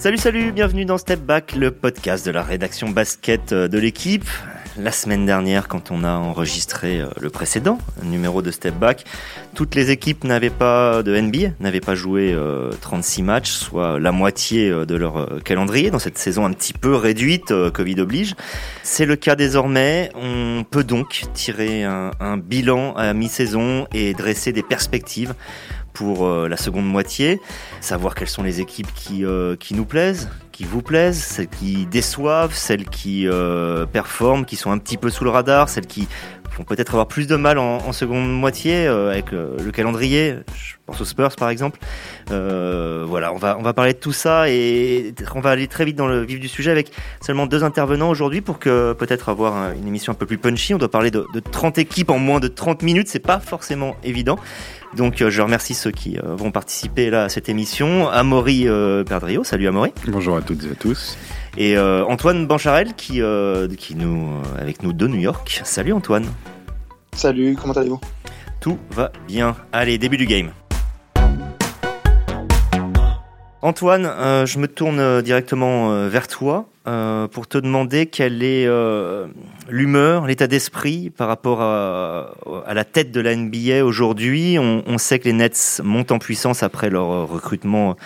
Salut, salut, bienvenue dans Step Back, le podcast de la rédaction basket de l'équipe. La semaine dernière, quand on a enregistré euh, le précédent numéro de Step Back, toutes les équipes n'avaient pas de NBA, n'avaient pas joué 36 euh, matchs, soit la moitié euh, de leur calendrier dans cette saison un petit peu réduite, Covid oblige. C'est le cas désormais. On peut donc tirer un, un bilan à mi-saison et dresser des perspectives pour euh, la seconde moitié, savoir quelles sont les équipes qui, euh, qui nous plaisent, qui vous plaisent, celles qui déçoivent, celles qui euh, performent, qui sont un petit peu sous le radar, celles qui font peut-être avoir plus de mal en, seconde moitié avec le calendrier. Pense aux Spurs par exemple. voilà, on va on va parler de tout ça et on va aller très vite dans le vif du sujet avec seulement deux intervenants aujourd'hui pour que peut-être avoir une émission un peu plus punchy. On doit parler de, de 30 équipes en moins de 30 minutes, c'est pas forcément évident. Donc euh, je remercie ceux qui euh, vont participer là à cette émission. Amaury euh, Perdrio, salut Amaury. Bonjour à toutes et à tous. Et Antoine Bancharel qui, qui nous avec nous de New York. Salut Antoine. Salut, comment allez-vous? Tout va bien. Allez, début du game. Antoine, je me tourne directement vers toi. Euh, pour te demander quelle est euh, l'humeur, l'état d'esprit par rapport à, la tête de la NBA aujourd'hui. On, sait que les Nets montent en puissance après leur recrutement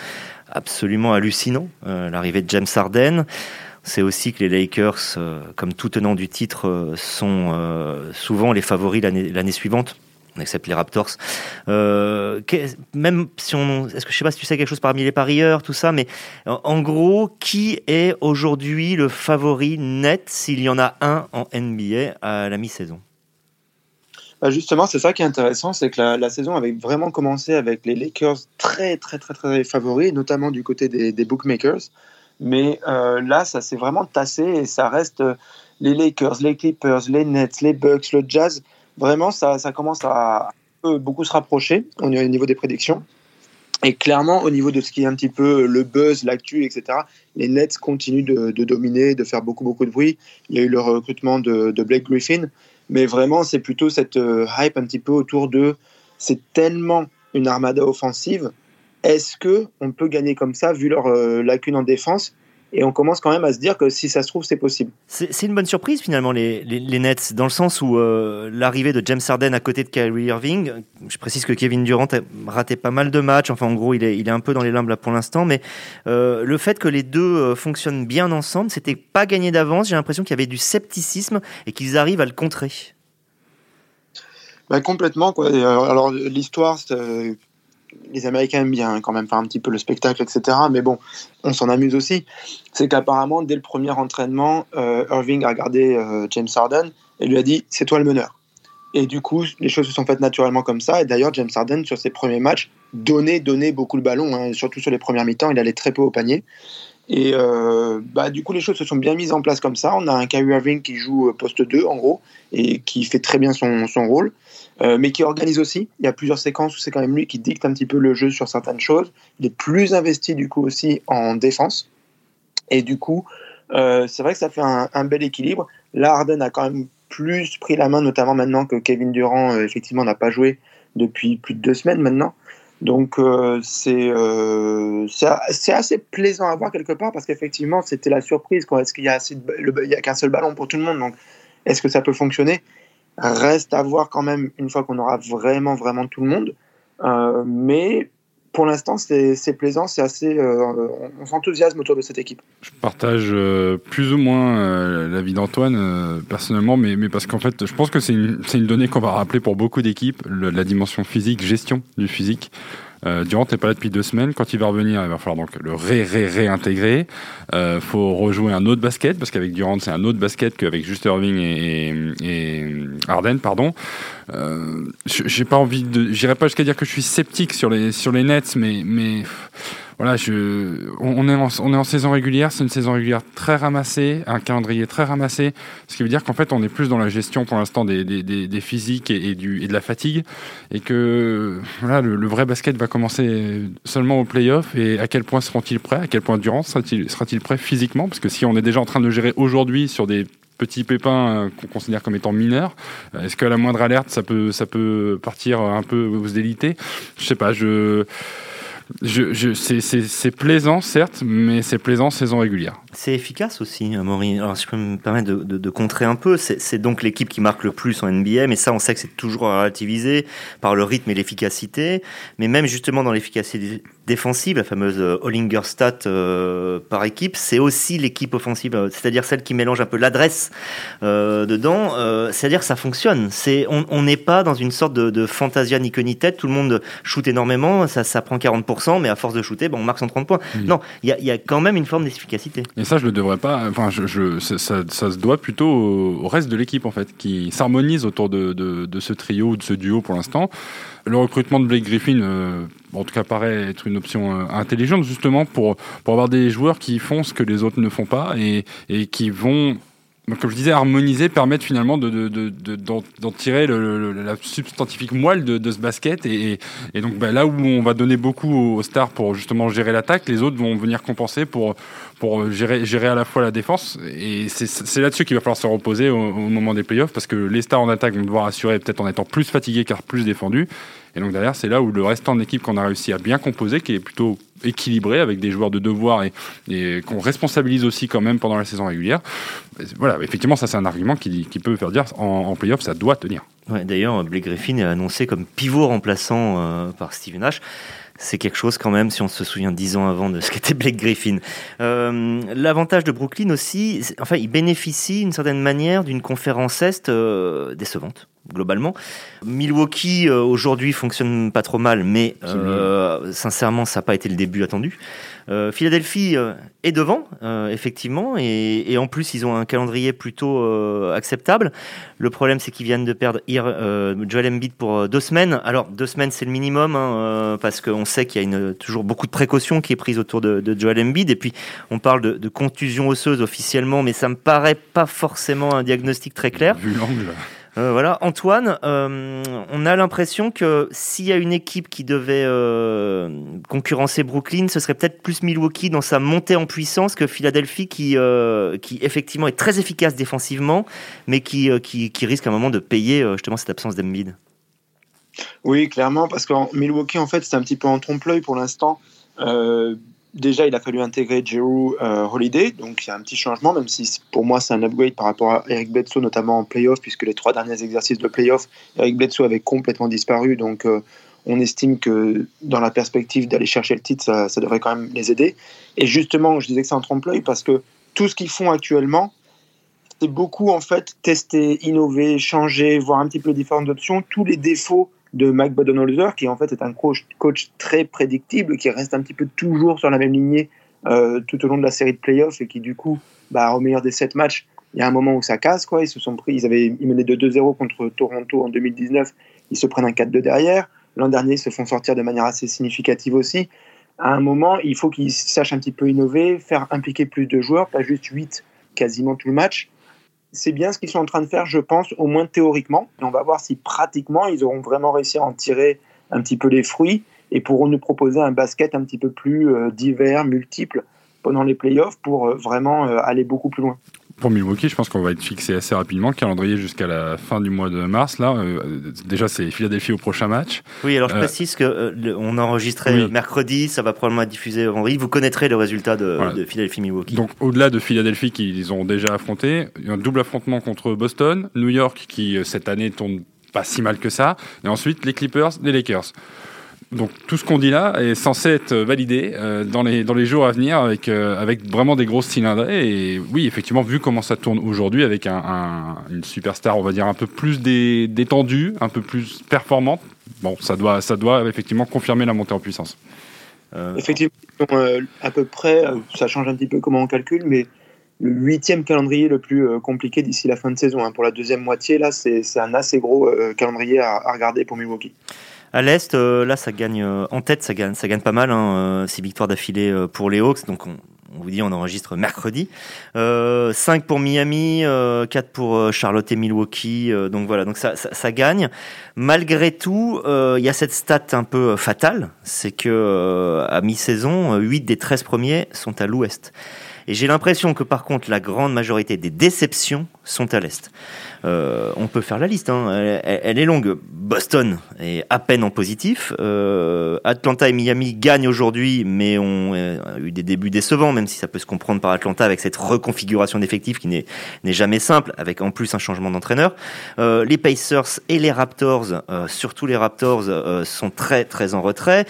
absolument hallucinant, euh, l'arrivée de James Harden. C'est aussi que les Lakers, comme tout tenant du titre, sont souvent les favoris l'année suivante on accepte les Raptors. Euh, même si on, est-ce que je sais pas si tu sais quelque chose parmi les parieurs, tout ça, mais en, gros, qui est aujourd'hui le favori net s'il y en a un en NBA à la mi-saison? Bah justement, c'est ça qui est intéressant, c'est que la, saison avait vraiment commencé avec les Lakers très très très très favoris, notamment du côté des, bookmakers. Mais euh, là, ça s'est vraiment tassé et ça reste euh, les Lakers, les Clippers, les Nets, les Bucks, le Jazz vraiment, ça, commence à beaucoup se rapprocher au niveau des prédictions. Et clairement, au niveau de ce qui est un petit peu le buzz, l'actu, etc., les Nets continuent de, dominer, de faire beaucoup, beaucoup de bruit. Il y a eu le recrutement de, Blake Griffin, mais vraiment, c'est plutôt cette euh, hype un petit peu autour de c'est tellement une armada offensive. Est-ce que on peut gagner comme ça, vu leur euh, lacune en défense? Et on commence quand même à se dire que si ça se trouve, c'est possible. C'est une bonne surprise finalement, les, les, Nets, dans le sens où euh, l'arrivée de James Harden à côté de Kyrie Irving, je précise que Kevin Durant a raté pas mal de matchs, enfin en gros il est, il est un peu dans les limbes là pour l'instant, mais euh, le fait que les deux euh, fonctionnent bien ensemble, c'était pas gagné d'avance, j'ai l'impression qu'il y avait du scepticisme et qu'ils arrivent à le contrer. Bah, complètement. Quoi. Alors l'histoire, les Américains aiment bien quand même faire un petit peu le spectacle, etc. Mais bon, on s'en amuse aussi. C'est qu'apparemment, dès le premier entraînement, euh, Irving a regardé euh, James Harden et lui a dit C'est toi le meneur. Et du coup, les choses se sont faites naturellement comme ça. Et d'ailleurs, James Harden, sur ses premiers matchs, donnait, donnait beaucoup le ballon, hein. surtout sur les premières mi-temps. Il allait très peu au panier. Et euh, bah, du coup, les choses se sont bien mises en place comme ça. On a un Kyrie Irving qui joue poste 2, en gros, et qui fait très bien son, son rôle. Euh, mais qui organise aussi. Il y a plusieurs séquences où c'est quand même lui qui dicte un petit peu le jeu sur certaines choses. Il est plus investi du coup aussi en défense. Et du coup, euh, c'est vrai que ça fait un, bel équilibre. Là, Harden a quand même plus pris la main, notamment maintenant que Kevin Durant, euh, effectivement, n'a pas joué depuis plus de deux semaines maintenant. Donc c'est c'est assez plaisant à voir quelque part parce qu'effectivement c'était la surprise. Est-ce qu'il y a, a qu'un seul ballon pour tout le monde? Donc est-ce que ça peut fonctionner? Reste à voir quand même une fois qu'on aura vraiment, vraiment tout le monde. Euh, mais pour l'instant, c'est plaisant, c'est assez. Euh, on s'enthousiasme autour de cette équipe. Je partage euh, plus ou moins l'avis d'Antoine, personnellement, mais, mais parce qu'en fait, je pense que c'est une, une, donnée qu'on va rappeler pour beaucoup d'équipes, la dimension physique, gestion du physique. Euh, Durant n'est pas là depuis deux semaines. Quand il va revenir, il va falloir donc le ré, ré, réintégrer. Euh, faut rejouer un autre basket parce qu'avec Durant, c'est un autre basket qu'avec juste Irving et, et, Harden, pardon. Euh, j'ai pas envie de, j'irai pas jusqu'à dire que je suis sceptique sur les Nets, mais voilà, je, on, est en, on est en saison régulière, c'est une saison régulière très ramassée, un calendrier très ramassé, ce qui veut dire qu'en fait on est plus dans la gestion pour l'instant des, des, des, physiques et, du, et de la fatigue, et que voilà, le, vrai basket va commencer seulement au playoff, et à quel point seront-ils prêts, à quel point Durant sera-t-il sera prêt physiquement, parce que si on est déjà en train de gérer aujourd'hui sur des petits pépins euh, qu'on considère comme étant mineurs. Euh, est-ce qu'à la moindre alerte, ça peut, ça peut partir un peu aux délités Je sais pas. Je je, je, c'est plaisant, certes, mais c'est plaisant saison régulière. C'est efficace aussi, Maureen. Alors, si je peux me permettre de, de, de contrer un peu, c'est donc l'équipe qui marque le plus en NBA, mais ça, on sait que c'est toujours à relativiser par le rythme et l'efficacité. Mais même justement dans l'efficacité défensive, la fameuse euh, Hollinger stat euh, par équipe, c'est aussi l'équipe offensive, euh, c'est-à-dire celle qui mélange un peu l'adresse euh, dedans. Euh, c'est-à-dire ça fonctionne. C'est on n'est pas dans une sorte de, de fantasia ni queue ni tête. Tout le monde shoot énormément, ça, ça prend 40%, mais à force de shooter, bon, on marque 130 points. Oui. Non, il y a, y a, quand même une forme d'efficacité. Ça, je le devrais pas. Enfin, ça, se doit plutôt au, reste de l'équipe en fait, qui s'harmonise autour de, ce trio ou de ce duo pour l'instant. Le recrutement de Blake Griffin, euh, en tout cas, paraît être une option euh, intelligente justement pour pour avoir des joueurs qui font ce que les autres ne font pas et, et qui vont donc, comme je disais, harmoniser, permettre finalement de, de, de, de d'en, d'en tirer le, le, la substantifique moelle de, de ce basket. Et, et donc bah, là où on va donner beaucoup aux stars pour justement gérer l'attaque, les autres vont venir compenser pour, pour gérer, gérer à la fois la défense. Et c'est là-dessus qu'il va falloir se reposer au, au moment des playoffs, parce que les stars en attaque vont devoir assurer peut-être en étant plus fatigués car plus défendus. Et donc derrière, c'est là où le restant de l'équipe qu'on a réussi à bien composer, qui est plutôt équilibré avec des joueurs de devoir et, qu'on responsabilise aussi quand même pendant la saison régulière. Voilà, effectivement, ça c'est un argument qui, qui peut faire dire en, en playoff, ça doit tenir. Ouais, D'ailleurs, Blake Griffin est annoncé comme pivot remplaçant euh, par Steven Nash c'est quelque chose quand même si on se souvient dix ans avant de ce qu'était Blake Griffin. Euh, L'avantage de Brooklyn aussi, enfin, il bénéficie d'une certaine manière d'une conférence Est euh, décevante globalement. Milwaukee euh, aujourd'hui fonctionne pas trop mal, mais sincèrement, ça n'a pas été le début attendu. Euh, Philadelphie euh, est devant, euh, effectivement, et, en plus ils ont un calendrier plutôt acceptable. Le problème, c'est qu'ils viennent de perdre Joel Embiid pour deux semaines. Alors deux semaines, c'est le minimum, hein, parce qu'on sait qu'il y a toujours beaucoup de précautions qui est prise autour de, Joel Embiid. Et puis on parle de, de, contusion osseuse officiellement, mais ça me paraît pas forcément un diagnostic très clair. Vu l'angle. Euh, voilà, Antoine, euh, on a l'impression que s'il y a une équipe qui devait euh, concurrencer Brooklyn, ce serait peut-être plus Milwaukee dans sa montée en puissance que Philadelphie, qui, euh, qui effectivement est très efficace défensivement, mais qui, euh, qui, qui risque à un moment de payer euh, justement cette absence d'Embiid. Oui, clairement, parce qu'en Milwaukee, en fait, c'est un petit peu en trompe-l'œil pour l'instant. Déjà, il a fallu intégrer Jeru euh, Holiday, donc il y a un petit changement, même si pour moi c'est un upgrade par rapport à Eric Bledsoe, notamment en playoff, puisque les trois derniers exercices de playoff, Eric Bledsoe avait complètement disparu, donc euh, on estime que dans la perspective d'aller chercher le titre, ça, ça, devrait quand même les aider. Et justement, je disais que c'est un trompe-l'œil parce que tout ce qu'ils font actuellement, c'est beaucoup en fait tester, innover, changer, voir un petit peu différentes options, tous les défauts de Mike Budenholzer, qui en fait est un coach, coach, très prédictible, qui reste un petit peu toujours sur la même lignée euh, tout au long de la série de playoffs et qui du coup, bah, au meilleur des sept matchs, il y a un moment où ça casse. Quoi. Ils se sont pris, ils avaient ils menaient de 2-0 contre Toronto en 2019, ils se prennent un 4-2 derrière. L'an dernier, ils se font sortir de manière assez significative aussi. À un moment, il faut qu'ils sachent un petit peu innover, faire impliquer plus de joueurs, pas juste 8 quasiment tout le match c'est bien ce qu'ils sont en train de faire, je pense, au moins théoriquement. On va voir si pratiquement ils auront vraiment réussi à en tirer un petit peu les fruits et pourront nous proposer un basket un petit peu plus euh, divers, multiple pendant les playoffs pour euh, vraiment euh, aller beaucoup plus loin. Pour Milwaukee, je pense qu'on va être fixé assez rapidement. Le calendrier jusqu'à la fin du mois de mars. Là, euh, déjà, c'est Philadelphie au prochain match. Oui, alors je précise que euh, on a enregistré oui. mercredi, ça va probablement être diffusé vendredi. Vous connaîtrez le résultat de, voilà. de Philadelphie-Milwaukee. Donc, au-delà de Philadelphie qu'ils ont déjà affronté, il y a un double affrontement contre Boston, New York qui cette année tourne pas si mal que ça, et ensuite les Clippers, les Lakers. Donc tout ce qu'on dit là est censé être validé euh, dans, les, dans les jours à venir avec, euh, avec vraiment des grosses cylindrées. Et oui, effectivement, vu comment ça tourne aujourd'hui avec un, un, une superstar, on va dire, un peu plus dé, détendue, un peu plus performante, bon, ça doit, ça doit effectivement confirmer la montée en puissance. Euh... Effectivement, euh, à peu près, ça change un petit peu comment on calcule, mais le huitième calendrier le plus compliqué d'ici la fin de saison. Hein. Pour la deuxième moitié, là, c'est un assez gros calendrier à regarder pour Milwaukee. À l'Est, euh, là, ça gagne euh, en tête, ça gagne, pas mal. Hein, euh, six victoires d'affilée euh, pour les Hawks. Donc, on, vous dit, on enregistre mercredi. 5 pour Miami, 4 pour Charlotte et Milwaukee. donc voilà, donc ça gagne. Malgré tout, il y a cette stat un peu fatale, c'est que à mi-saison, 8 des 13 premiers sont à l'Ouest. Et j'ai l'impression que par contre, la grande majorité des déceptions sont à l'Est. Euh, on peut faire la liste, hein. elle, est longue. Boston est à peine en positif. Euh, Atlanta et Miami gagnent aujourd'hui, mais ont euh, eu des débuts décevants, même si ça peut se comprendre par Atlanta avec cette reconfiguration d'effectifs qui n'est jamais simple, avec en plus un changement d'entraîneur. les Pacers et les Raptors, surtout les Raptors, sont très très en retrait.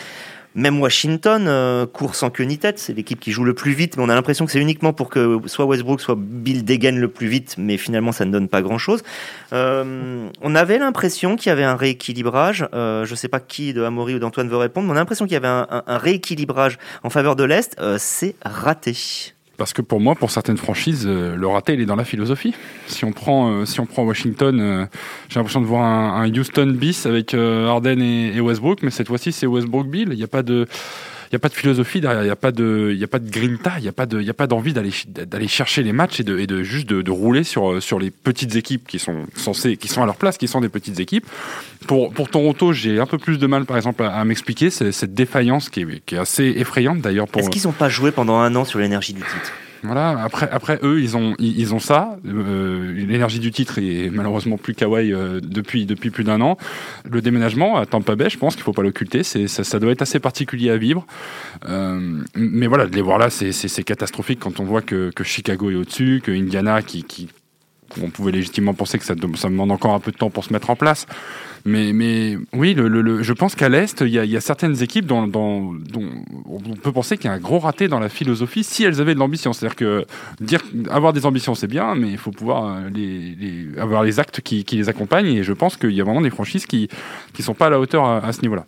Même Washington euh, court sans queue ni tête. C'est l'équipe qui joue le plus vite, mais on a l'impression que c'est uniquement pour que soit Westbrook, soit Bill dégaine le plus vite, mais finalement ça ne donne pas grand-chose. Euh, on avait l'impression qu'il y avait un rééquilibrage. Euh, je ne sais pas qui de Amaury ou d'Antoine veut répondre, mais on a l'impression qu'il y avait un, un rééquilibrage en faveur de l'Est. c'est raté. Parce que pour moi, pour certaines franchises, euh, le raté, il est dans la philosophie. Si on prend, euh, si on prend Washington, euh, j'ai l'impression de voir un, Houston bis avec Harden et, et, Westbrook, mais cette fois-ci, c'est Westbrook Bill. Il n'y a pas de, n'y a pas de philosophie derrière, il n'y a pas de, y a pas de grinta, il n'y a pas y d'envie d'aller, chercher les matchs et de, juste de, rouler sur, sur les petites équipes qui sont censées, qui sont à leur place, qui sont des petites équipes. Pour, pour Toronto, j'ai un peu plus de mal, par exemple, à, m'expliquer cette défaillance qui est, qui est assez effrayante d'ailleurs. Est-ce qu'ils n'ont pas joué pendant un an sur l'énergie du titre? Voilà. Après, après eux, ils ont, ils, ont ça. Euh, l'énergie du titre est malheureusement plus kawaii euh, depuis depuis plus d'un an. Le déménagement à Tampa Bay, je pense qu'il faut pas l'occulter. Ça, ça, doit être assez particulier à vivre. Euh, mais voilà, de les voir là, c'est catastrophique quand on voit que, que Chicago est au-dessus, que Indiana qui, qui on pouvait légitimement penser que ça, ça demande encore un peu de temps pour se mettre en place. Mais, mais oui, le, je pense qu'à l'Est, il y, a, certaines équipes dont, dont, on peut penser qu'il y a un gros raté dans la philosophie si elles avaient de l'ambition. C'est-à-dire que dire, avoir des ambitions, c'est bien, mais il faut pouvoir euh, les, avoir les actes qui, les accompagnent. Et je pense qu'il y a vraiment des franchises qui ne sont pas à la hauteur à ce niveau-là.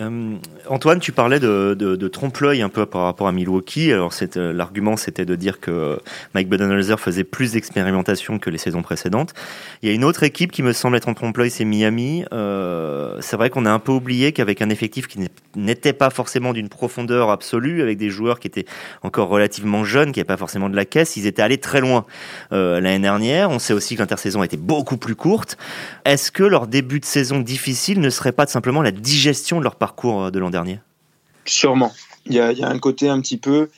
Euh, Antoine, tu parlais de, trompe-l'œil un peu par rapport à Milwaukee. Alors euh, l'argument, c'était de dire que Mike Budenholzer faisait plus d'expérimentation que les saisons précédentes. Il y a une autre équipe qui me semble être en trompe-l'œil, c'est Miami. Euh, c'est vrai qu'on a un peu oublié qu'avec un effectif qui n'était pas forcément d'une profondeur absolue, avec des joueurs qui étaient encore relativement jeunes, qui n'avaient pas forcément de la caisse, ils étaient allés très loin l'année dernière. On sait aussi que l'intersaison était beaucoup plus courte. Est-ce que leur début de saison difficile ne serait pas simplement la digestion de leur parcours parcours euh, de l'an dernier Sûrement. Il y, a, un côté un petit peu.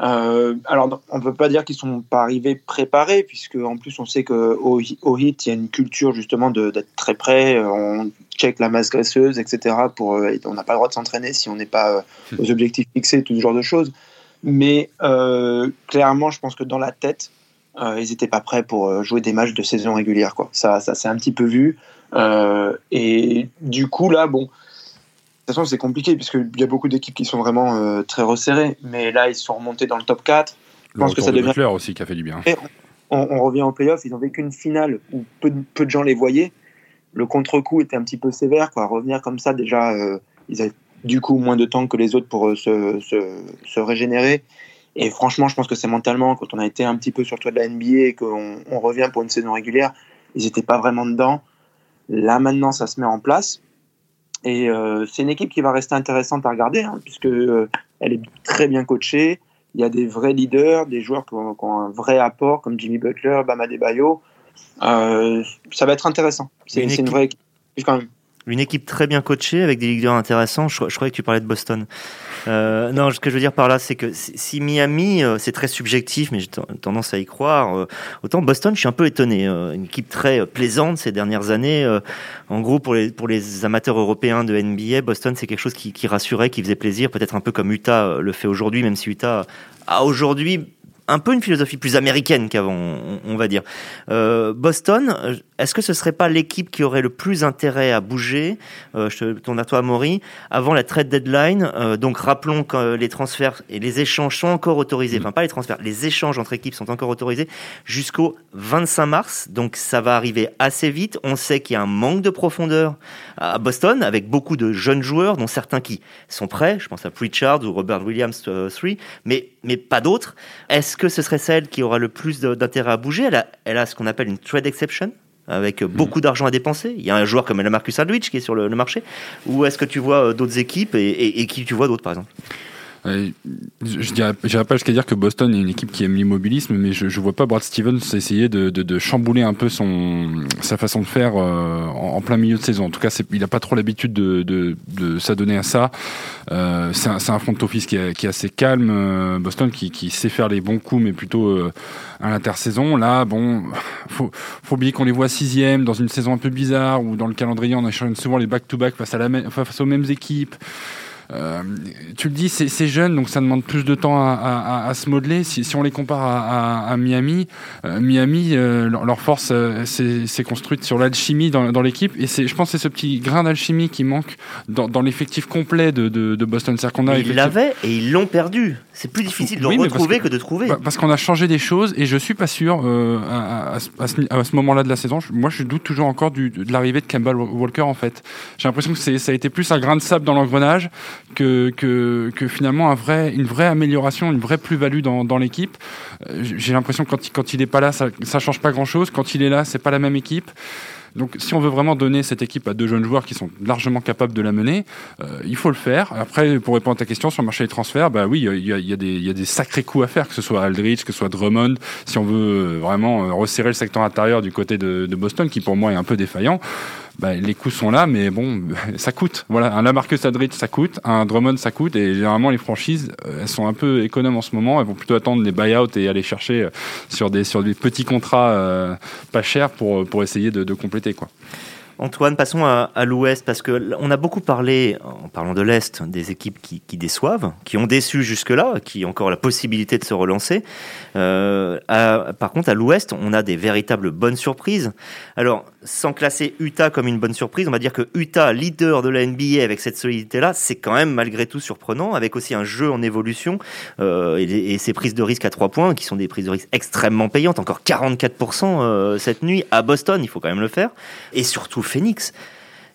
Euh, alors, on ne peut pas dire qu'ils ne sont pas arrivés préparés, puisque en plus, on sait qu'au au HIT, il y a une culture justement d'être très près. On check la masse graisseuse, etc. Pour, euh, on n'a pas le droit de s'entraîner si on n'est pas hmm. aux objectifs fixés, tout ce genre de choses. Mais clairement, je pense que dans la tête, ils n'étaient pas prêts pour jouer des matchs de saison régulière. Quoi. Ça, ça s'est un petit peu vu. et du coup, là, bon toute façon, c'est compliqué puisqu'il y a beaucoup d'équipes qui sont vraiment euh, très resserrées. Mais là, ils sont remontés dans le top 4. Je pense que ça devient. aussi qui a fait du bien. On, revient en playoff. Ils n'ont vécu une finale où peu, peu, de gens les voyaient. Le contre-coup était un petit peu sévère. Quoi. Revenir comme ça, déjà, euh, ils avaient du coup moins de temps que les autres pour euh, se, se, se, régénérer. Et franchement, je pense que c'est mentalement, quand on a été un petit peu sur le toit de la NBA et qu'on on revient pour une saison régulière, ils n'étaient pas vraiment dedans. Là, maintenant, ça se met en place. Et euh, c'est une équipe qui va rester intéressante à regarder, hein, puisque euh, elle est très bien coachée. Il y a des vrais leaders, des joueurs qui ont, un vrai apport, comme Jimmy Butler, Bama Debayo. Euh, ça va être intéressant. C'est une, une, vraie équipe quand même une équipe très bien coachée avec des leaders intéressants. Je, je croyais que tu parlais de Boston. Euh, non, ce que je veux dire par là, c'est que si Miami, euh, c'est très subjectif, mais j'ai tendance à y croire. Euh, autant Boston, je suis un peu étonné. Une équipe très plaisante ces dernières années. en gros, pour les pour les amateurs européens de NBA, Boston, c'est quelque chose qui, qui rassurait, qui faisait plaisir, peut-être un peu comme Utah le fait aujourd'hui, même si Utah a aujourd'hui un peu une philosophie plus américaine qu'avant, on, va dire. Euh, Boston, est-ce que ce serait pas l'équipe qui aurait le plus intérêt à bouger euh, Je te tourne à toi, Maury, avant la trade deadline. Euh, donc rappelons que les transferts et les échanges sont encore autorisés. Mm. Enfin, pas les transferts, les échanges entre équipes sont encore autorisés jusqu'au 25 mars. Donc ça va arriver assez vite. On sait qu'il y a un manque de profondeur à Boston avec beaucoup de jeunes joueurs, dont certains qui sont prêts. Je pense à Pritchard ou Robert Williams 3, mais mais pas d'autres. Est-ce que ce serait celle qui aura le plus d'intérêt à bouger? Elle a, elle a ce qu'on appelle une trade exception avec mhm. beaucoup d'argent à dépenser. Il y a un joueur comme Marcus Aldridge qui est sur le, marché. Ou est-ce que tu vois euh, d'autres équipes et, qui tu vois d'autres par exemple? Je je dirais, pas jusqu'à dire que Boston est une équipe qui aime l'immobilisme, mais je, je vois pas Brad Stevens essayer de, chambouler un peu son sa façon de faire euh, en, plein milieu de saison. En tout cas, il a pas trop l'habitude de, s'adonner à ça. Euh, c'est un, front office qui est, assez calme. Euh, Boston qui, sait faire les bons coups, mais plutôt euh, à l'intersaison. Là, bon, faut, faut oublier qu'on les voit sixième dans une saison un peu bizarre où dans le calendrier on enchaîne souvent les back-to-back face aux mêmes équipes. Euh, tu le dis, c'est jeune, donc ça demande plus de temps à, à, à se modeler. Si, si, on les compare à, à Miami, euh, Miami, euh, leur, force euh, s'est construite sur l'alchimie dans, dans l'équipe, et je pense que c'est ce petit grain d'alchimie qui manque dans, dans l'effectif complet de, de, de Boston. qu'on a. Ils l'avaient et ils l'ont perdu. C'est plus difficile de retrouver que, de trouver. Bah, parce qu'on a changé des choses, et je suis pas sûr à, ce, ce moment-là de la saison. Moi, je doute toujours encore du, de l'arrivée de Campbell Walker. En fait, j'ai l'impression que ça a été plus un grain de sable dans l'engrenage que, que, finalement une vraie amélioration, une vraie plus-value dans, l'équipe. Euh, j'ai l'impression que quand, il, quand il pas là, ça, ça change pas grand-chose. Quand il est là, c'est pas la même équipe. Donc, si on veut vraiment donner cette équipe à deux jeunes joueurs qui sont largement capables de la mener, euh, il faut le faire. Après, pour répondre à ta question sur le marché des transferts, bah oui, il y a, y, a des, sacrés coups à faire, que ce soit Aldridge, que ce soit Drummond. Si on veut vraiment euh, resserrer le secteur intérieur du côté de Boston, qui pour moi est un peu défaillant, bah, les coûts sont là, mais bon, ça coûte. Voilà, un Lamarcus Aldridge, ça coûte, un Drummond, ça coûte, et généralement les franchises, euh, elles sont un peu économes en ce moment. Elles vont plutôt attendre les buyouts et aller chercher euh, sur des sur des petits contrats euh, pas chers pour pour essayer de, de compléter quoi. Antoine, passons à, l'Ouest parce que on a beaucoup parlé, en parlant de l'Est, des équipes qui, déçoivent, qui ont déçu jusque-là, qui ont encore la possibilité de se relancer. Euh, par contre, à l'Ouest, on a des véritables bonnes surprises. Alors, sans classer Utah comme une bonne surprise, on va dire que Utah, leader de la NBA avec cette solidité-là, c'est quand même malgré tout surprenant, avec aussi un jeu en évolution euh, et, ces prises de risque à trois points, qui sont des prises de risque extrêmement payantes, encore 44% euh, cette nuit à Boston, il faut quand même le faire, et surtout Phoenix.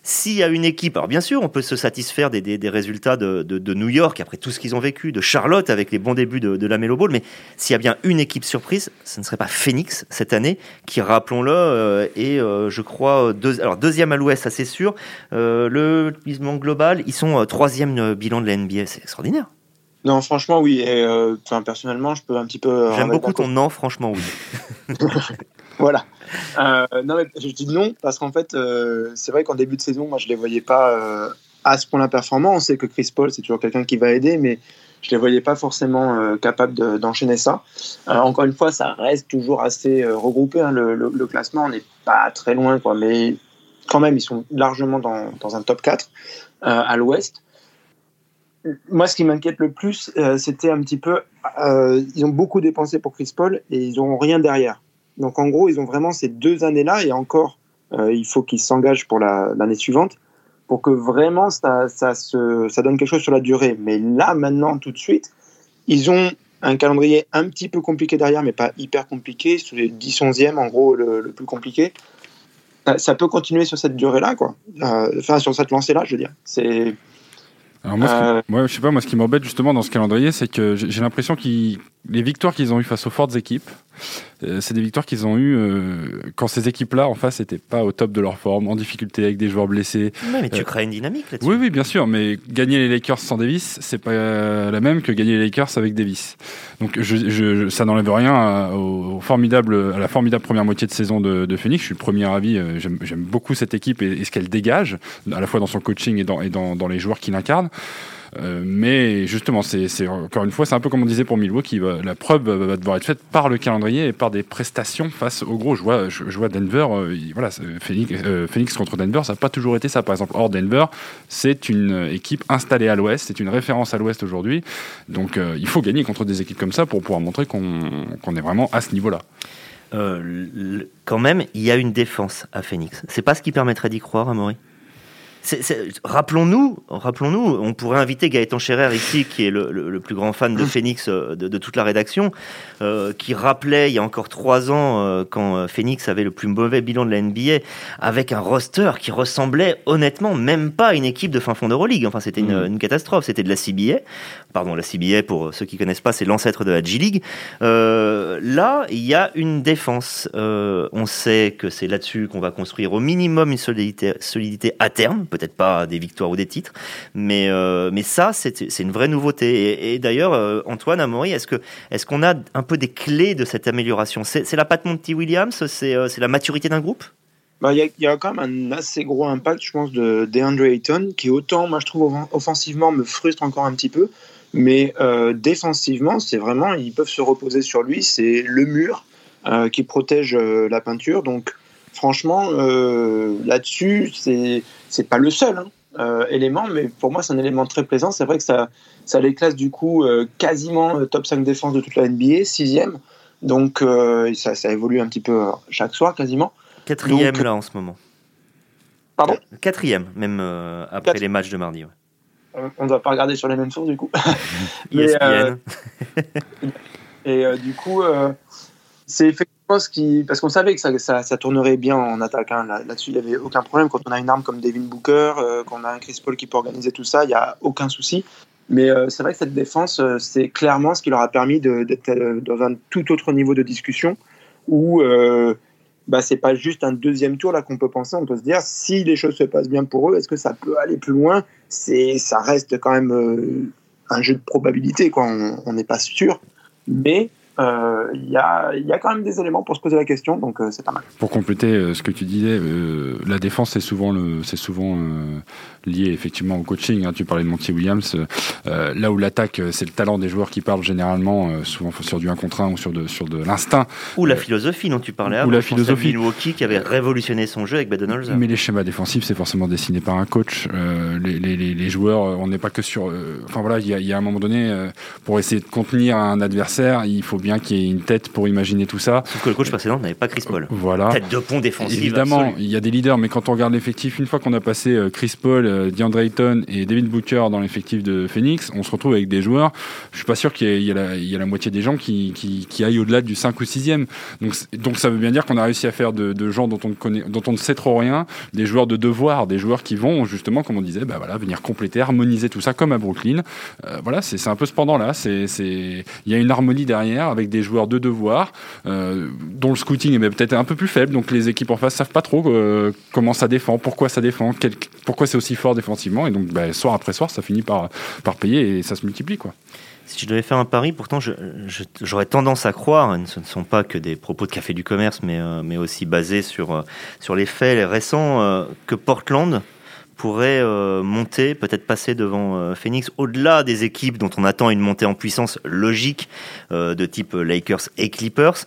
S'il y a une équipe, alors bien sûr, on peut se satisfaire des, des, des résultats de, de, de, New York après tout ce qu'ils ont vécu, de Charlotte avec les bons débuts de, de la Melo Ball, mais s'il y a bien une équipe surprise, ce ne serait pas Phoenix cette année, qui, rappelons-le, euh, est, euh, je crois, deux, alors deuxième à l'Ouest, ça c'est sûr. Euh, le bilan global, ils sont euh, troisième bilan de la NBA, c'est extraordinaire. Non, franchement, oui. Et, personnellement, je peux un petit peu. J'aime beaucoup ton non, franchement, oui. voilà. Euh, non, mais je dis non parce qu'en fait, euh, c'est vrai qu'en début de saison, moi, je les voyais pas euh, à ce point-là performants. On sait que Chris Paul, c'est toujours quelqu'un qui va aider, mais je les voyais pas forcément capables d'enchaîner ça. encore une fois, ça reste toujours assez regroupé. Hein, le, classement, on n'est pas très loin, quoi, mais quand même, ils sont largement dans, dans un top 4 à l'ouest. Moi, ce qui m'inquiète le plus, c'était un petit peu. ils ont beaucoup dépensé pour Chris Paul et ils n'ont rien derrière. Donc en gros, ils ont vraiment ces deux années-là et encore, euh, il faut qu'ils s'engagent pour l'année suivante pour que vraiment ça, ça, se, ça donne quelque chose sur la durée. Mais là, maintenant, tout de suite, ils ont un calendrier un petit peu compliqué derrière, mais pas hyper compliqué, sur les 10-11e, en gros, le, le, plus compliqué. Ça peut continuer sur cette durée-là, quoi. Euh, enfin, sur cette lancée-là, je veux dire. C'est. Alors moi, euh... moi, je sais pas, moi, ce qui m'embête justement dans ce calendrier, c'est que j'ai l'impression qu'ils les victoires qu'ils ont eues face aux fortes équipes, euh, c'est des victoires qu'ils ont eues euh, quand ces équipes-là en face n'étaient pas au top de leur forme, en difficulté avec des joueurs blessés. Ouais, mais tu euh, crées une dynamique là-dessus. Oui, oui, bien sûr, mais gagner les Lakers sans Davis, c'est pas la même que gagner les Lakers avec Davis. Donc je, je, ça n'enlève rien à, au formidable, à la formidable première moitié de saison de, de Phoenix. Je suis premier avis, j'aime beaucoup cette équipe et, et ce qu'elle dégage, à la fois dans son coaching et dans, et dans, dans les joueurs qui l'incarnent. Euh, mais justement, c'est encore une fois, c'est un peu comme on disait pour Milwaukee. La preuve va devoir être faite par le calendrier et par des prestations face au gros. Je vois, je, vois Denver. Euh, voilà, Phoenix, euh, contre Denver, ça n'a pas toujours été ça. Par exemple, hors Denver, c'est une équipe installée à l'Ouest, c'est une référence à l'Ouest aujourd'hui. Donc, il faut gagner contre des équipes comme ça pour pouvoir montrer qu'on est vraiment à ce niveau-là. Euh, quand même, il y a une défense à Phoenix. C'est pas ce qui permettrait d'y croire, Amaury? Rappelons-nous, rappelons-nous, on pourrait inviter Gaëtan Scherer ici, qui est le, le, le plus grand fan de mmh. Phoenix euh, de, de toute la rédaction, euh, qui rappelait il y a encore trois ans, euh, quand Phoenix avait le plus mauvais bilan de la NBA, avec un roster qui ressemblait honnêtement même pas à une équipe de fin fond d'Euroleague. Enfin, c'était une, une, catastrophe. C'était de la CBA. Pardon, la CBA, pour ceux qui connaissent pas, c'est l'ancêtre de la G-League. Euh, là, il y a une défense. on sait que c'est là-dessus qu'on va construire au minimum une solidité, solidité à terme peut-être pas des victoires ou des titres, mais mais ça c'est une vraie nouveauté. Et, d'ailleurs, Antoine Amaury, est-ce qu'on a un peu des clés de cette amélioration? C'est la patte Monty Williams, c'est la maturité d'un groupe? Bah, il y, a quand même un assez gros impact, je pense, de DeAndre Ayton, qui autant, moi, je trouve, offensivement, me frustre encore un petit peu. Mais euh, défensivement, c'est vraiment, ils peuvent se reposer sur lui. C'est le mur euh, qui protège euh, la peinture. Donc, franchement, là-dessus, c'est c'est pas le seul hein, élément, mais pour moi, c'est un élément très plaisant. C'est vrai que ça, ça les classe du coup quasiment top 5 défense de toute la NBA, sixième. Donc, ça, ça évolue un petit peu chaque soir quasiment. Quatrième là en ce moment. Pardon? Quatrième, même euh, après les matchs de mardi. On ne doit pas regarder sur les mêmes sources du coup. Mais, euh, et euh, du coup, c'est Parce qu'on savait que ça, tournerait bien en attaque. Hein. Là-dessus, il n'y avait aucun problème. Quand on a une arme comme Devin Booker, qu'on a un Chris Paul qui peut organiser tout ça, il n'y a aucun souci. Mais c'est vrai que cette défense, c'est clairement ce qui leur a permis d'être dans un tout autre niveau de discussion où bah, c'est pas juste un deuxième tour qu'on peut penser. On peut se dire si les choses se passent bien pour eux, est-ce que ça peut aller plus loin? Ça reste quand même euh, un jeu de probabilité, quoi. On n'est pas sûr, mais euh, il y, a, y, a, quand même des éléments pour se poser la question, donc euh, c'est pas mal. Pour compléter ce que tu disais, la défense c'est souvent le, c'est souvent lié effectivement au coaching. Hein. Tu parlais de Monty Williams. Euh, là où l'attaque, euh, c'est le talent des joueurs qui parlent généralement, euh, souvent sur du 1 contre 1 ou sur de, sur de l'instinct. Ou la philosophie dont tu parlais avant. Ou la philosophie. Milwaukee qui avait révolutionné son jeu avec Badenholzer. Mais les schémas défensifs, c'est forcément dessiné par un coach. Les, les, les, joueurs, on n'est pas que sur. Enfin voilà, il y, y, a un moment donné, pour essayer de contenir un adversaire, il faut bien qu'il y ait une tête pour imaginer tout ça. Sauf que le coach précédent n'avait pas Chris Paul. Voilà. Tête de pont défensif. Évidemment, il y a des leaders, mais quand on regarde l'effectif, une fois qu'on a passé Chris Paul, DeAndre Ayton et David Booker dans l'effectif de Phoenix, on se retrouve avec des joueurs. Je suis pas sûr qu'il y, ait la moitié des gens qui, qui, aillent au-delà du 5 ou 6e. Donc, donc ça veut bien dire qu'on a réussi à faire de, gens dont on, ne connaît, dont on ne sait trop rien, des joueurs de devoir, des joueurs qui vont justement, comme on disait, bah voilà, venir compléter, harmoniser tout ça comme à Brooklyn. Euh, voilà, c'est un peu cependant là. Il y a une harmonie derrière avec des joueurs de devoir euh, dont le scouting est peut-être un peu plus faible. Donc les équipes en face savent pas trop euh, comment ça défend, pourquoi ça défend, pourquoi c'est aussi fort défensivement. Et donc bah, soir après soir, ça finit par, par payer et ça se multiplie. Quoi. Si je devais faire un pari, pourtant j'aurais tendance à croire, ce ne sont pas que des propos de café du commerce, mais, euh, mais aussi basés sur, sur les faits récents, que Portland pourrait euh, monter, peut-être passer devant euh, Phoenix, au-delà des équipes dont on attend une montée en puissance logique euh, de type Lakers et Clippers.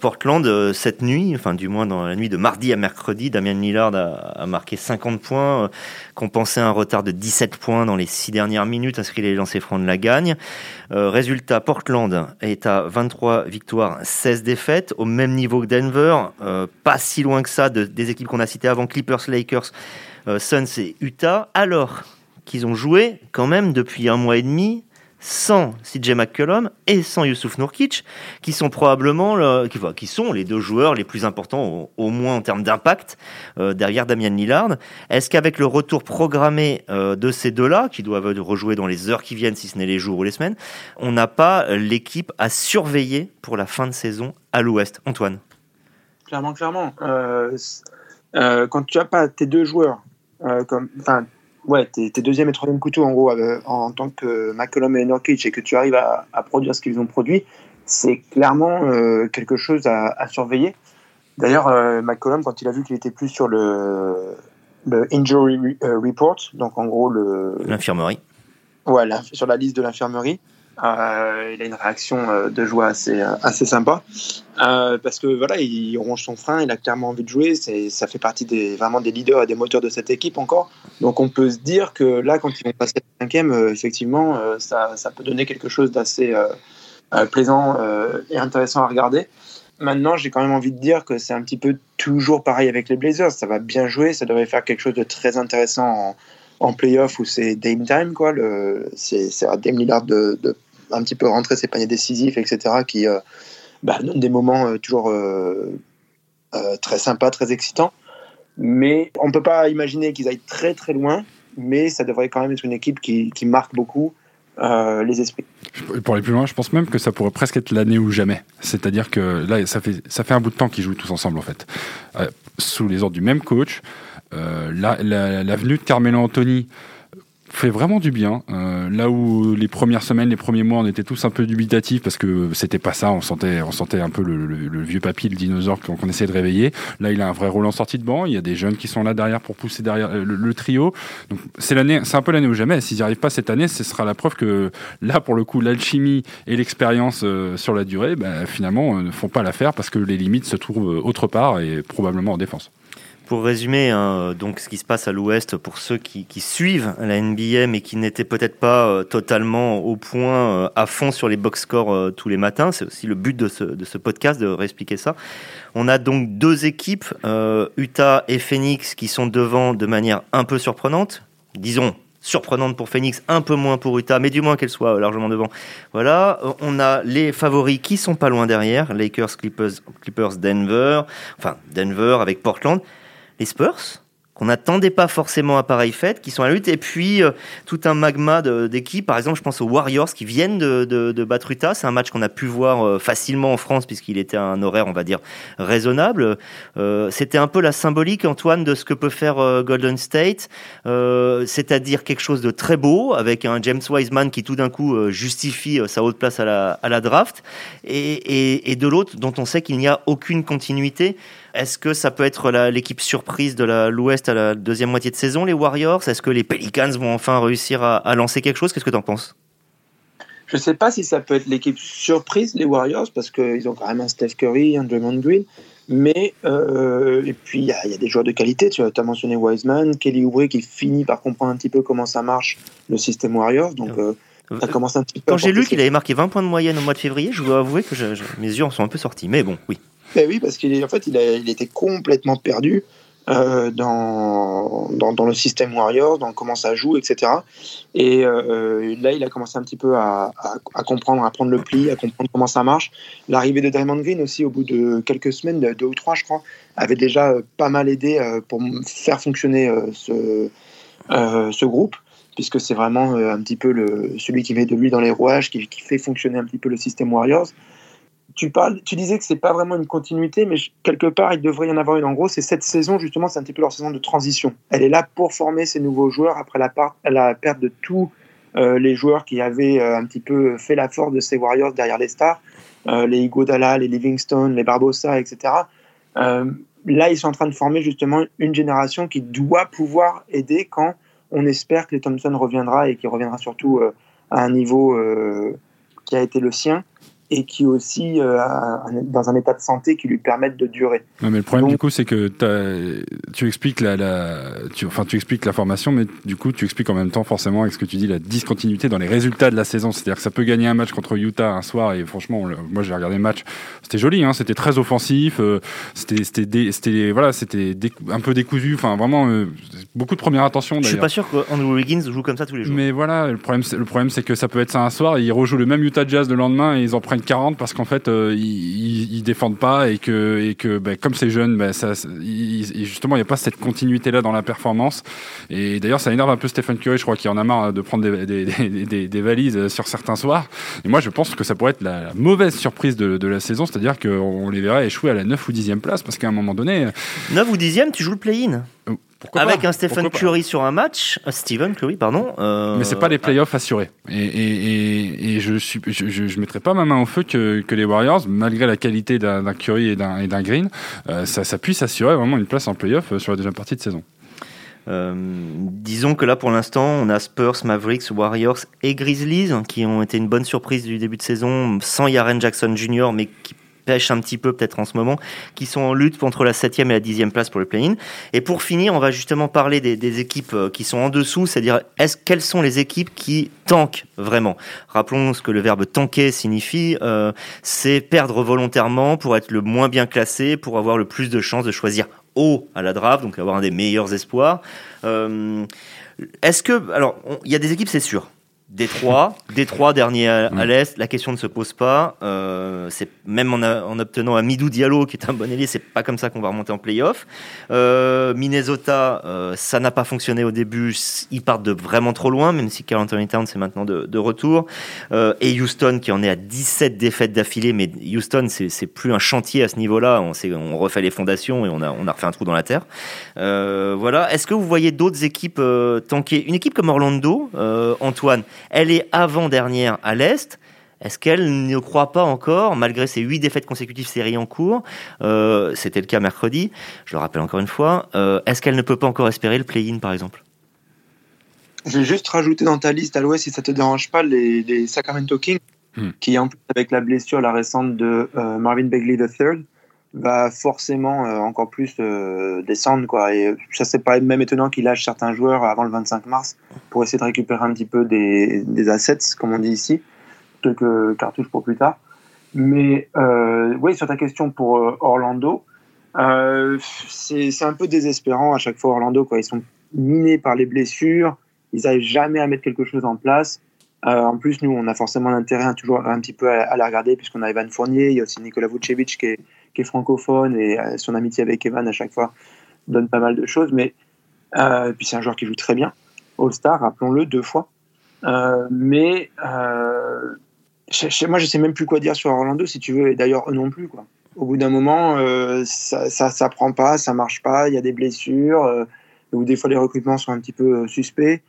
Portland, cette nuit, enfin du moins dans la nuit de mardi à mercredi, Damien Lillard a, marqué 50 points, compensé un retard de 17 points dans les 6 dernières minutes, inscrit les lancers francs de la gagne. résultat, Portland est à 23 victoires, 16 défaites, au même niveau que Denver, pas si loin que ça des équipes qu'on a citées avant, Clippers, Lakers, Suns et Utah, alors qu'ils ont joué quand même depuis un mois et demi sans CJ McCollum et sans Yusuf Nurkic, qui sont probablement qui, qui, sont les deux joueurs les plus importants, au, moins en termes d'impact, euh, derrière Damian Lillard. Est-ce qu'avec le retour programmé euh, de ces deux-là, qui doivent rejouer dans les heures qui viennent, si ce n'est les jours ou les semaines, on n'a pas l'équipe à surveiller pour la fin de saison à l'Ouest? Antoine Clairement, clairement. quand tu n'as pas tes deux joueurs euh, comme, enfin, ouais, t'es, deuxième et troisième couteau en gros euh, en, tant que McCollum et Nurkic et que tu arrives à, produire ce qu'ils ont produit, c'est clairement euh, quelque chose à, surveiller. D'ailleurs, McCollum, quand il a vu qu'il était plus sur le, le injury report, donc en gros le l'infirmerie, voilà, sur la liste de l'infirmerie, euh, il a une réaction euh, de joie assez, euh, assez sympa. parce que voilà, il ronge son frein, il a clairement envie de jouer. Ça fait partie vraiment des leaders et des moteurs de cette équipe encore. Donc on peut se dire que là, quand ils vont passer le cinquième, effectivement, ça, ça, peut donner quelque chose d'assez plaisant et intéressant à regarder. Maintenant, j'ai quand même envie de dire que c'est un petit peu toujours pareil avec les Blazers. Ça va bien jouer, ça devrait faire quelque chose de très intéressant en, en playoff où c'est Dame Time, quoi. C'est à Dame Lillard de, de un petit peu rentrer ses paniers décisifs, etc., qui euh, bah, donnent des moments euh, toujours euh, très sympas, très excitants. Mais on ne peut pas imaginer qu'ils aillent très très loin, mais ça devrait quand même être une équipe qui, qui marque beaucoup les esprits. pour aller plus loin, je pense même que ça pourrait presque être l'année ou jamais. C'est-à-dire que là, ça fait, ça fait un bout de temps qu'ils jouent tous ensemble, en fait. Euh, sous les ordres du même coach. Euh, la, la, venue de Carmelo Anthony fait vraiment du bien. Euh, là où les premières semaines, les premiers mois, on était tous un peu dubitatifs parce que c'était pas ça. On sentait, on sentait un peu le, vieux papy, le dinosaure qu'on essayait de réveiller. Là, il a un vrai rôle en sortie de banc. Il y a des jeunes qui sont là derrière pour pousser derrière euh, le, trio. Donc c'est l'année, c'est un peu l'année ou jamais. S'ils n'y arrivent pas cette année, ce sera la preuve que là, pour le coup, l'alchimie et l'expérience euh, sur la durée, bah, finalement, ne font pas l'affaire parce que les limites se trouvent autre part et probablement en défense. Pour résumer, hein, donc ce qui se passe à l'Ouest pour ceux qui, suivent la NBA mais qui n'étaient peut-être pas euh, totalement au point euh, à fond sur les box scores euh, tous les matins, c'est aussi le but de ce, podcast de réexpliquer ça. On a donc deux équipes, Utah et Phoenix, qui sont devant de manière un peu surprenante, disons surprenante pour Phoenix, un peu moins pour Utah, mais du moins qu'elle soit largement devant. Voilà, on a les favoris qui sont pas loin derrière, Lakers, Clippers, Clippers, Denver, enfin Denver avec Portland les Spurs qu'on n'attendait pas forcément à pareille fête, qui sont à la lutte, et puis euh, tout un magma d'équipes. Par exemple, je pense aux Warriors qui viennent de, de, de battre Utah. C'est un match qu'on a pu voir euh, facilement en France puisqu'il était un horaire, on va dire, raisonnable. Euh, C'était un peu la symbolique, Antoine, de ce que peut faire euh, Golden State, c'est-à-dire quelque chose de très beau avec un James Wiseman qui tout d'un coup justifie sa haute place à la, à la draft, et, et, et de l'autre dont on sait qu'il n'y a aucune continuité. Est-ce que ça peut être l'équipe surprise de l'Ouest à la deuxième moitié de saison, les Warriors? Est-ce que les Pelicans vont enfin réussir à, lancer quelque chose? Qu'est-ce que tu en penses? Je ne sais pas si ça peut être l'équipe surprise, les Warriors, parce qu'ils ont quand même un Steph Curry, un Draymond Green. Mais, euh, et puis il y, a des joueurs de qualité, tu as mentionné Wiseman, Kelly Oubre qui finit par comprendre un petit peu comment ça marche le système Warriors. Donc, euh, ça commence un petit peu Quand j'ai lu qu'il avait marqué 20 points de moyenne au mois de février, je dois avouer que mes yeux en sont un peu sortis. Mais bon, oui. Ben oui, parce qu'il en fait, il, était complètement perdu euh, dans, le système Warriors, dans comment ça joue, etc. Et euh, là, il a commencé un petit peu à, comprendre, à prendre le pli, à comprendre comment ça marche. L'arrivée de Draymond Green aussi, au bout de quelques semaines, deux ou trois, je crois, avait déjà euh, pas mal aidé pour faire fonctionner ce, groupe puisque c'est vraiment un petit peu celui qui met de lui dans les rouages, qui fait fonctionner un petit peu le système Warriors tu, disais que c'est pas vraiment une continuité, mais quelque part, il devrait y en avoir une. En gros, c'est cette saison, justement, c'est un petit peu leur saison de transition. Elle est là pour former ces nouveaux joueurs après la, perte de tous euh, les joueurs qui avaient euh, un petit peu fait la force de ces Warriors derrière les stars, euh, les Igodala, les Livingstone, les Barbosa, etc. là, ils sont en train de former justement une génération qui doit pouvoir aider quand on espère que les Thompson reviendra et qu'il reviendra surtout à un niveau qui a été le sien et qui aussi euh, dans un état de santé qui lui permettent de durer. Non, mais le problème du coup, c'est que tu expliques la, la tu, enfin, tu expliques la formation, mais du coup, tu expliques en même temps forcément avec ce que tu dis la discontinuité dans les résultats de la saison. C'est-à-dire que ça peut gagner un match contre Utah un soir et franchement, moi j'ai regardé le match, c'était joli, hein, c'était très offensif, euh, c'était c'était voilà, c'était un peu décousu, enfin vraiment euh, beaucoup de première attention. Je suis pas sûr qu'Andrew Wiggins joue comme ça tous les jours. Mais voilà, le problème, le problème c'est que ça peut être ça un soir et ils rejouent le même Utah Jazz le lendemain et ils en prennent 40 parce qu'en fait euh, ils, ils, défendent pas et que et que bah, comme c'est jeune bah, ça justement il n'y a pas cette continuité là dans la performance. Et d'ailleurs ça énerve un peu Stephen Curry je crois qu'il en a marre de prendre des, des, des, des, valises sur certains soirs. Et moi je pense que ça pourrait être la, mauvaise surprise de, de la saison c'est-à-dire qu'on les verrait échouer à la 9 ou 10e place parce qu'à un moment donné 9 ou 10e tu joues le play-in euh, avec un Stephen Curry sur un match, euh, Stephen Curry, pardon. Euh, Mais c'est pas les playoffs assurés. Et, et, et, je suis, je, je, mettrai pas ma main au feu que, que les Warriors, malgré la qualité d'un Curry et d'un Green, euh, ça, ça, puisse assurer vraiment une place en playoff sur la deuxième partie de saison. Euh, disons que là, pour l'instant, on a Spurs, Mavericks, Warriors et Grizzlies qui ont été une bonne surprise du début de saison, sans Yaren Jackson Jr., mais qui pêchent un petit peu peut-être en ce moment, qui sont en lutte entre la 7 et la 10 place pour le play-in. Et pour finir, on va justement parler des, équipes euh, qui sont en dessous, c'est-à-dire est-ce quelles sont les équipes qui tankent vraiment? Rappelons ce que le verbe tanker signifie, euh, c'est perdre volontairement pour être le moins bien classé, pour avoir le plus de chances de choisir haut à la draft, donc avoir un des meilleurs espoirs. Euh, est-ce que alors il y a des équipes, c'est sûr Détroit, Détroit dernier à, à l'est, la question ne se pose pas. Euh, c'est même en, a- en obtenant un Midou Diallo qui est un bon ailier, c'est pas comme ça qu'on va remonter en playoff. Euh, Minnesota, euh, ça n'a pas fonctionné au début. Ils partent de vraiment trop loin, même si Carl Anthony Towns est maintenant de, de retour. Euh, et Houston qui en est à 17 défaites d'affilée, mais Houston c'est plus un chantier à ce niveau-là. On, on refait les fondations et on a, on a refait un trou dans la terre. Euh, voilà. Est-ce que vous voyez d'autres équipes euh, tanker? Une équipe comme Orlando, euh, Antoine, elle est avant-dernière à l'Est. Est-ce qu'elle ne croit pas encore, malgré ses huit défaites consécutives séries en cours euh, C'était le cas mercredi, je le rappelle encore une fois. euh, Est-ce qu'elle ne peut pas encore espérer le play-in, par exemple? Je vais juste rajouter dans ta liste à l'ouest, si ça te dérange pas, les, les Sacramento Kings, Hmm. qui en plus avec la blessure la récente de euh, Marvin Bagley III, va forcément euh, encore plus euh, descendre. Quoi. Et ça, c'est pas même étonnant qu'il lâche certains joueurs avant le 25 mars pour essayer de récupérer un petit peu des, des assets, comme on dit ici, quelques cartouches pour plus tard. Mais euh, oui, sur ta question pour Orlando, euh, c'est un peu désespérant à chaque fois Orlando. Quoi. Ils sont minés par les blessures, ils n'arrivent jamais à mettre quelque chose en place. En plus, nous, on a forcément l'intérêt à toujours un petit peu à, à la regarder, puisqu'on a Evan Fournier, il y a aussi Nicolas Vucevic qui est, qui est francophone, et euh, son amitié avec Evan à chaque fois donne pas mal de choses. Mais euh, puis c'est un joueur qui joue très bien, All-Star, rappelons-le, deux fois. Euh, mais euh, moi, je sais même plus quoi dire sur Orlando, si tu veux, et d'ailleurs non plus. Quoi. Au bout d'un moment, ça, ça, prend pas, ça marche pas, il y a des blessures, ou des fois les recrutements sont un petit peu suspects.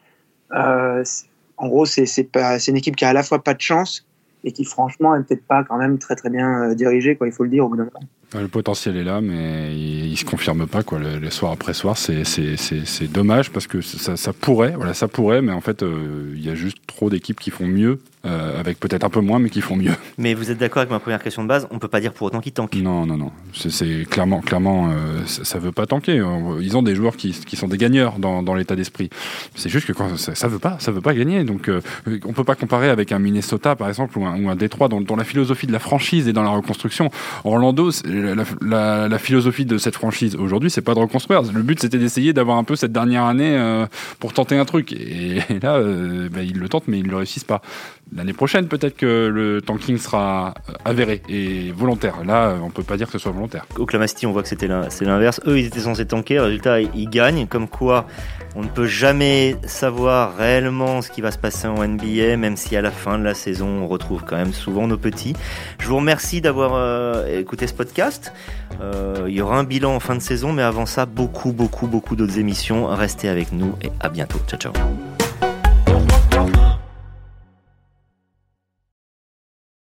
En gros, c'est une équipe qui a à la fois pas de chance et qui, franchement, est peut-être pas quand même très très bien euh, dirigée, quoi, il faut le dire au bout d'un moment. Le potentiel est là, mais il, il se confirme pas quoi. Le, le soir après soir, c'est c'est c'est c'est dommage parce que ça, ça pourrait, voilà, ça pourrait, mais en fait, euh, il y a juste trop d'équipes qui font mieux, euh, avec peut-être un peu moins, mais qui font mieux. Mais vous êtes d'accord avec ma première question de base On peut pas dire pour autant qu'ils tankent. Non, non, non. C'est- clairement, clairement, euh, ça, ça veut pas tanker. Ils ont des joueurs qui, qui sont des gagneurs dans, dans l'état d'esprit. C'est juste que quand ça, ça veut pas, ça veut pas gagner. Donc, on peut pas comparer avec un Minnesota, par exemple, ou un, ou un Détroit, dont, dont la philosophie de la franchise est dans la reconstruction. Orlando, la, philosophie de cette franchise aujourd'hui, c'est pas de reconstruire. Le but, c'était d'essayer d'avoir un peu cette dernière année euh, pour tenter un truc. Et, là, euh, bah, ils le tentent, mais ils le réussissent pas. L'année prochaine, peut-être que le tanking sera euh, avéré et volontaire. Là, euh, on peut pas dire que ce soit volontaire. Oklahoma City, on voit que c'était l'inverse. Eux, ils étaient censés tanker. Résultat, ils gagnent. Comme quoi, on ne peut jamais savoir réellement ce qui va se passer en NBA, même si à la fin de la saison, on retrouve quand même souvent nos petits. Je vous remercie d'avoir euh, écouté ce podcast. Il y aura un bilan en fin de saison, mais avant ça, beaucoup, beaucoup, beaucoup d'autres émissions. Restez avec nous et à bientôt. Ciao, ciao.